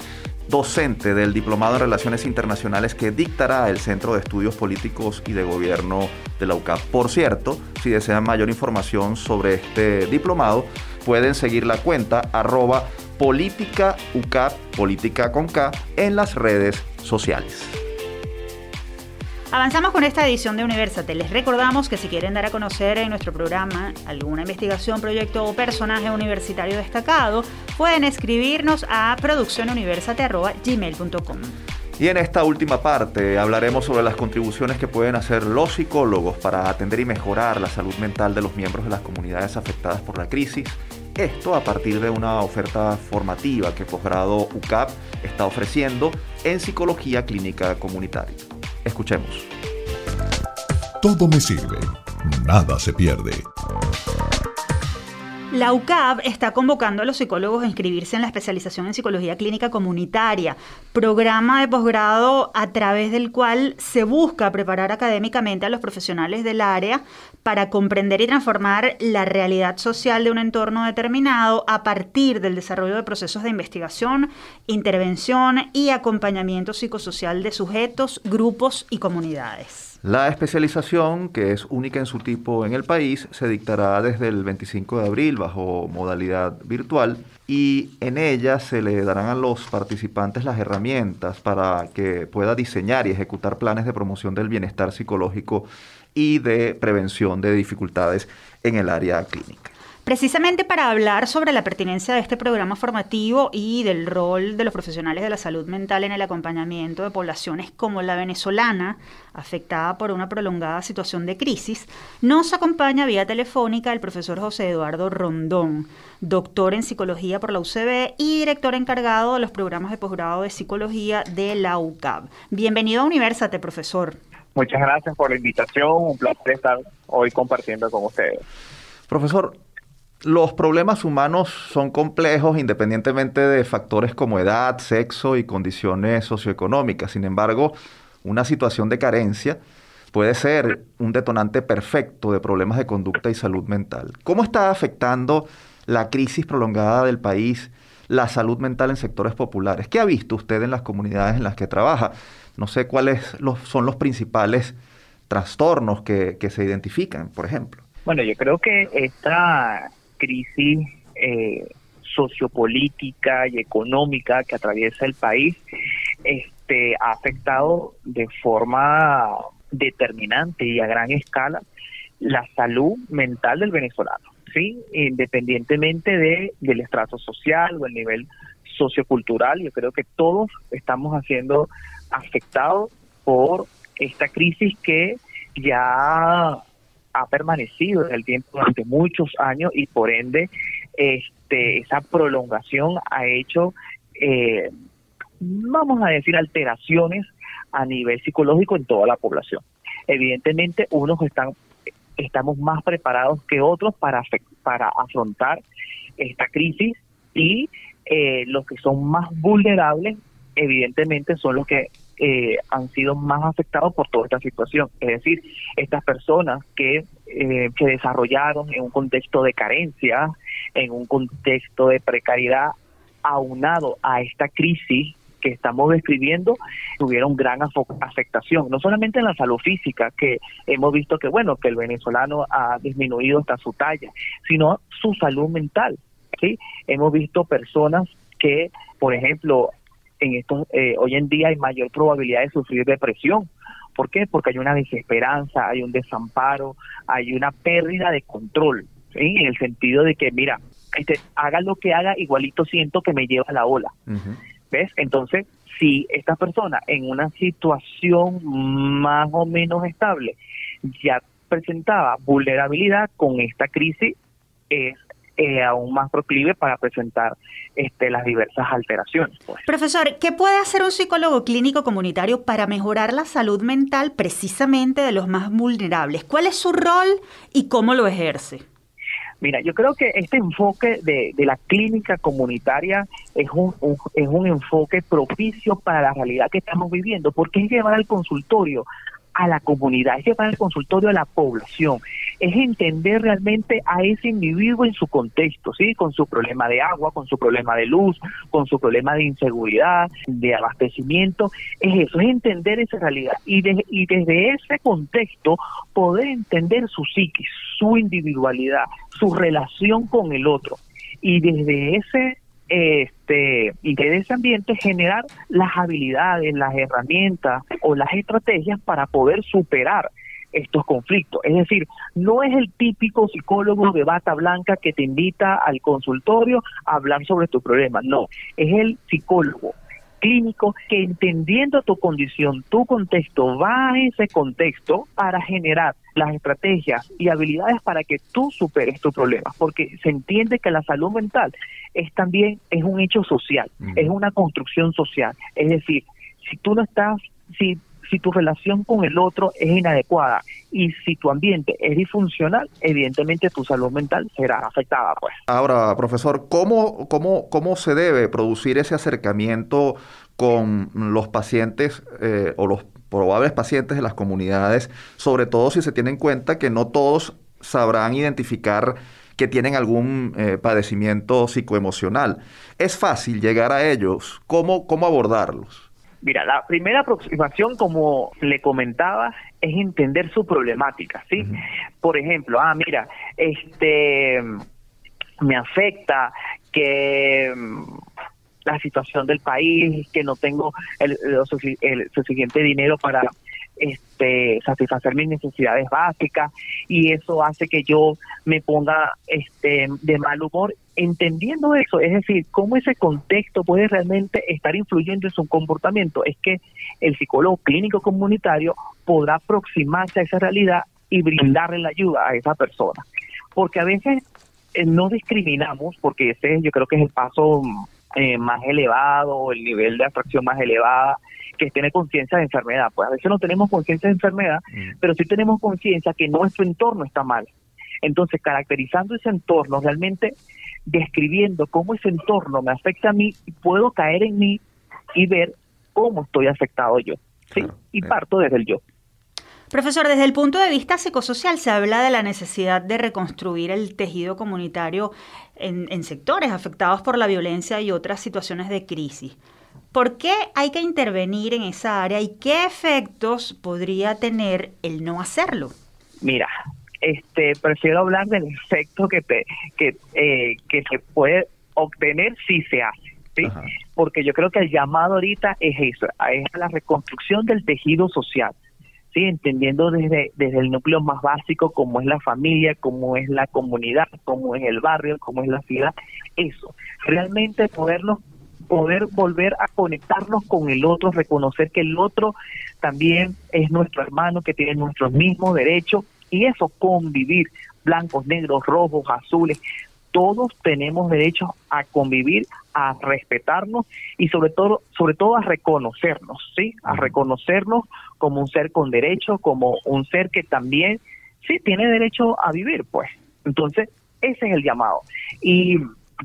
docente del Diplomado en Relaciones Internacionales que dictará el Centro de Estudios Políticos y de Gobierno de la UCAP. Por cierto, si desean mayor información sobre este diplomado, pueden seguir la cuenta arroba política UCAP, política con K, en las redes sociales. Avanzamos con esta edición de Universate. Les recordamos que si quieren dar a conocer en nuestro programa alguna investigación, proyecto o personaje universitario destacado, pueden escribirnos a produccionuniversate.gmail.com. Y en esta última parte hablaremos sobre las contribuciones que pueden hacer los psicólogos para atender y mejorar la salud mental de los miembros de las comunidades afectadas por la crisis esto a partir de una oferta formativa que Posgrado UCAP está ofreciendo en psicología clínica comunitaria. Escuchemos. Todo me sirve, nada se pierde. La UCAB está convocando a los psicólogos a inscribirse en la especialización en psicología clínica comunitaria, programa de posgrado a través del cual se busca preparar académicamente a los profesionales del área para comprender y transformar la realidad social de un entorno determinado a partir del desarrollo de procesos de investigación, intervención y acompañamiento psicosocial de sujetos, grupos y comunidades. La especialización, que es única en su tipo en el país, se dictará desde el 25 de abril bajo modalidad virtual y en ella se le darán a los participantes las herramientas para que pueda diseñar y ejecutar planes de promoción del bienestar psicológico y de prevención de dificultades en el área clínica. Precisamente para hablar sobre la pertinencia de este programa formativo y del rol de los profesionales de la salud mental en el acompañamiento de poblaciones como la venezolana, afectada por una prolongada situación de crisis, nos acompaña vía telefónica el profesor José Eduardo Rondón, doctor en psicología por la UCB y director encargado de los programas de posgrado de psicología de la UCAB. Bienvenido a Universate, profesor. Muchas gracias por la invitación, un placer estar hoy compartiendo con ustedes. Profesor, los problemas humanos son complejos independientemente de factores como edad, sexo y condiciones socioeconómicas. Sin embargo, una situación de carencia puede ser un detonante perfecto de problemas de conducta y salud mental. ¿Cómo está afectando la crisis prolongada del país la salud mental en sectores populares? ¿Qué ha visto usted en las comunidades en las que trabaja? No sé cuáles son los principales trastornos que, que se identifican, por ejemplo. Bueno, yo creo que esta crisis eh, sociopolítica y económica que atraviesa el país este, ha afectado de forma determinante y a gran escala la salud mental del venezolano, ¿sí? Independientemente de, del estrato social o el nivel sociocultural, yo creo que todos estamos haciendo afectados por esta crisis que ya ha permanecido en el tiempo durante muchos años y por ende este, esa prolongación ha hecho, eh, vamos a decir, alteraciones a nivel psicológico en toda la población. Evidentemente, unos están estamos más preparados que otros para, para afrontar esta crisis y eh, los que son más vulnerables, evidentemente, son los que eh, han sido más afectados por toda esta situación. Es decir, estas personas que eh, se desarrollaron en un contexto de carencia, en un contexto de precariedad, aunado a esta crisis que estamos describiendo, tuvieron gran afectación, no solamente en la salud física, que hemos visto que, bueno, que el venezolano ha disminuido hasta su talla, sino su salud mental. ¿sí? Hemos visto personas que, por ejemplo, en estos, eh, hoy en día hay mayor probabilidad de sufrir depresión. ¿Por qué? Porque hay una desesperanza, hay un desamparo, hay una pérdida de control, en el sentido de que, mira, este, haga lo que haga, igualito siento que me lleva a la ola. ¿Ves? Entonces, si esta persona en una situación más o menos estable ya presentaba vulnerabilidad con esta crisis, es eh, aún más proclive para presentar este, las diversas alteraciones. Pues. Profesor, ¿qué puede hacer un psicólogo clínico comunitario para mejorar la salud mental precisamente de los más vulnerables? ¿Cuál es su rol y cómo lo ejerce? Mira, yo creo que este enfoque de, la clínica comunitaria es un, es un enfoque propicio para la realidad que estamos viviendo, porque es llevar al consultorio a la comunidad, es llevar el consultorio a la población, es entender realmente a ese individuo en su contexto, ¿sí? Con su problema de agua, con su problema de luz, con su problema de inseguridad, de abastecimiento, es eso, es entender esa realidad y, y desde ese contexto poder entender su psiquis, su individualidad, su relación con el otro y desde ese este, y de ese ambiente generar las habilidades, las herramientas o las estrategias para poder superar estos conflictos. Es decir, no es el típico psicólogo de bata blanca que te invita al consultorio a hablar sobre tu problema, no, es el psicólogo clínico que entendiendo tu condición, tu contexto, va a ese contexto para generar las estrategias y habilidades para que tú superes tu problema, porque se entiende que la salud mental es también es un hecho social, es una construcción social, es decir, si tú no estás si si tu relación con el otro es inadecuada y si tu ambiente es disfuncional, evidentemente tu salud mental será afectada. Pues. Ahora, profesor, ¿cómo, cómo, cómo se debe producir ese acercamiento con los pacientes eh, o los probables pacientes de las comunidades, sobre todo si se tiene en cuenta que no todos sabrán identificar que tienen algún eh, padecimiento psicoemocional. ¿Es fácil llegar a ellos? ¿Cómo, cómo abordarlos? Mira, la primera aproximación, como le comentaba, es entender su problemática, ¿sí? Por ejemplo, ah, mira, este me afecta que mm, la situación del país, que no tengo el, suficiente dinero para este, satisfacer mis necesidades básicas y eso hace que yo me ponga este, de mal humor entendiendo eso, es decir, cómo ese contexto puede realmente estar influyendo en su comportamiento, es que el psicólogo clínico comunitario podrá aproximarse a esa realidad y brindarle la ayuda a esa persona. Porque a veces eh, no discriminamos, porque ese yo creo que es el paso eh, más elevado, el nivel de abstracción más elevada, que tiene conciencia de enfermedad. Pues a veces no tenemos conciencia de enfermedad, mm. pero sí tenemos conciencia que nuestro entorno está mal. Entonces, caracterizando ese entorno, realmente describiendo cómo ese entorno me afecta a mí, puedo caer en mí y ver cómo estoy afectado yo. ¿sí? y parto desde el yo. Profesor, desde el punto de vista psicosocial se habla de la necesidad de reconstruir el tejido comunitario en, sectores afectados por la violencia y otras situaciones de crisis. ¿Por qué hay que intervenir en esa área y qué efectos podría tener el no hacerlo? Mira, este, prefiero hablar del efecto que, que, eh, que se puede obtener si se hace. ¿sí? Porque yo creo que el llamado ahorita es eso, es la reconstrucción del tejido social entendiendo desde, desde el núcleo más básico como es la familia, como es la comunidad, como es el barrio, como es la ciudad, eso, realmente podernos poder volver a conectarnos con el otro, reconocer que el otro también es nuestro hermano, que tiene nuestros mismos derechos, y eso convivir, blancos, negros, rojos, azules, todos tenemos derecho a convivir, a respetarnos y sobre todo, sobre todo a reconocernos, ¿sí? A reconocernos como un ser con derecho, como un ser que también, sí, tiene derecho a vivir, pues. Entonces, ese es el llamado. Y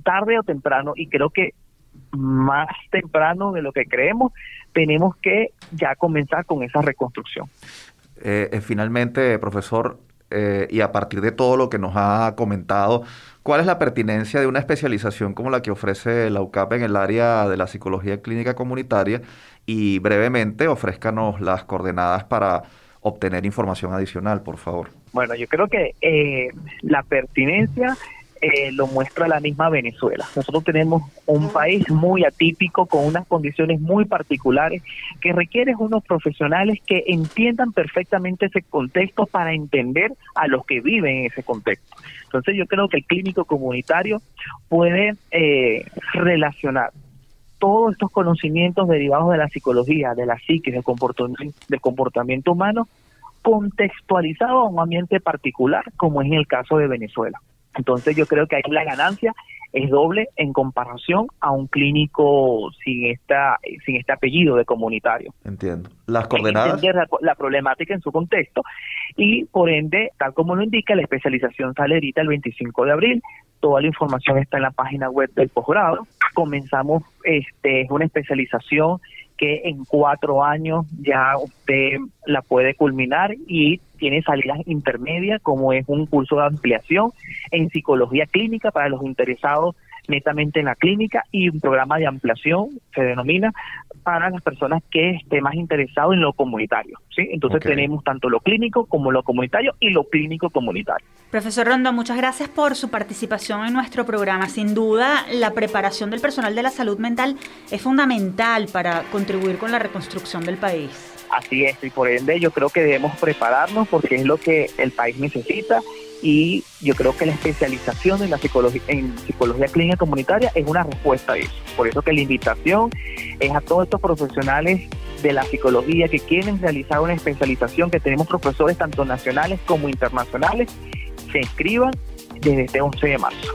tarde o temprano, y creo que más temprano de lo que creemos, tenemos que ya comenzar con esa reconstrucción. Eh, eh, finalmente, profesor, eh, y a partir de todo lo que nos ha comentado, ¿cuál es la pertinencia de una especialización como la que ofrece la UCAP en el área de la psicología clínica comunitaria? Y brevemente, ofrézcanos las coordenadas para obtener información adicional, por favor. Bueno, yo creo que eh, la pertinencia eh, lo muestra la misma Venezuela. Nosotros tenemos un país muy atípico, con unas condiciones muy particulares, que requiere unos profesionales que entiendan perfectamente ese contexto para entender a los que viven en ese contexto. Entonces yo creo que el clínico comunitario puede eh, relacionar todos estos conocimientos derivados de la psicología, de la psique, del comportamiento, del comportamiento humano, contextualizado a un ambiente particular, como es en el caso de Venezuela. Entonces yo creo que ahí la ganancia es doble en comparación a un clínico sin esta sin este apellido de comunitario. Entiendo. Las coordenadas. Entender la, problemática en su contexto y por ende, tal como lo indica, la especialización sale ahorita el 25 de abril. Toda la información está en la página web del posgrado. Comenzamos este una especialización que en cuatro años ya usted la puede culminar y tiene salidas intermedias como es un curso de ampliación en psicología clínica para los interesados netamente en la clínica y un programa de ampliación se denomina para las personas que estén más interesados en lo comunitario. ¿sí? Entonces tenemos tanto lo clínico como lo comunitario y lo clínico comunitario. Profesor Rondo, muchas gracias por su participación en nuestro programa. Sin duda, la preparación del personal de la salud mental es fundamental para contribuir con la reconstrucción del país. Así es, y por ende yo creo que debemos prepararnos porque es lo que el país necesita y yo creo que la especialización en la psicología en psicología clínica comunitaria es una respuesta a eso. Por eso que la invitación es a todos estos profesionales de la psicología que quieren realizar una especialización, que tenemos profesores tanto nacionales como internacionales, se inscriban desde este 11 de marzo.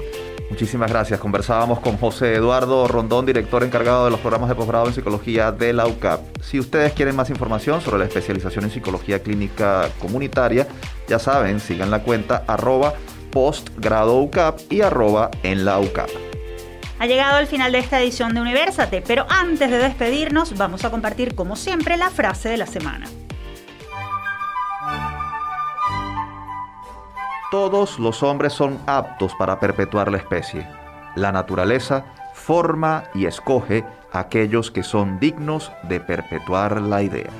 Muchísimas gracias. Conversábamos con José Eduardo Rondón, director encargado de los programas de posgrado en psicología de la UCAP. Si ustedes quieren más información sobre la especialización en psicología clínica comunitaria, ya saben, sigan la cuenta arroba postgrado UCAP y arroba en la UCAP. Ha llegado el final de esta edición de Universate, pero antes de despedirnos vamos a compartir como siempre la frase de la semana. Todos los hombres son aptos para perpetuar la especie. La naturaleza forma y escoge aquellos que son dignos de perpetuar la idea.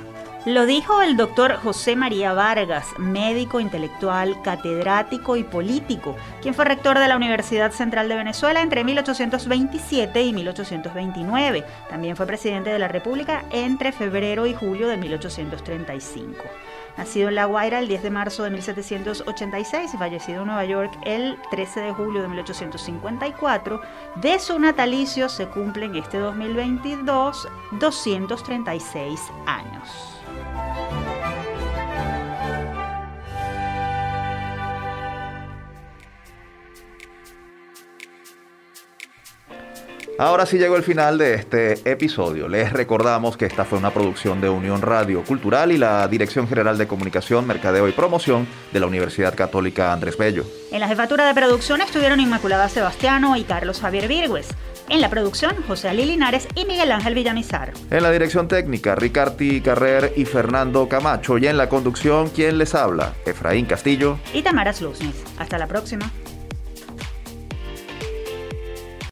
Lo dijo el doctor José María Vargas, médico, intelectual, catedrático y político, quien fue rector de la Universidad Central de Venezuela entre 1827 y 1829. También fue presidente de la República entre febrero y julio de 1835. Nacido en La Guaira el 10 de marzo de 1786 y fallecido en Nueva York el 13 de julio de 1854, de su natalicio se cumplen este 2022 236 años. Ahora sí llegó el final de este episodio. Les recordamos que esta fue una producción de Unión Radio Cultural y la Dirección General de Comunicación, Mercadeo y Promoción de la Universidad Católica Andrés Bello. En la jefatura de producción estuvieron Inmaculada Sebastiano y Carlos Javier Virgües. En la producción, José Ali Linares y Miguel Ángel Villamizar. En la dirección técnica, Ricarti Carrer y Fernando Camacho. Y en la conducción, ¿quién les habla? Efraín Castillo y Tamara Luznis. Hasta la próxima.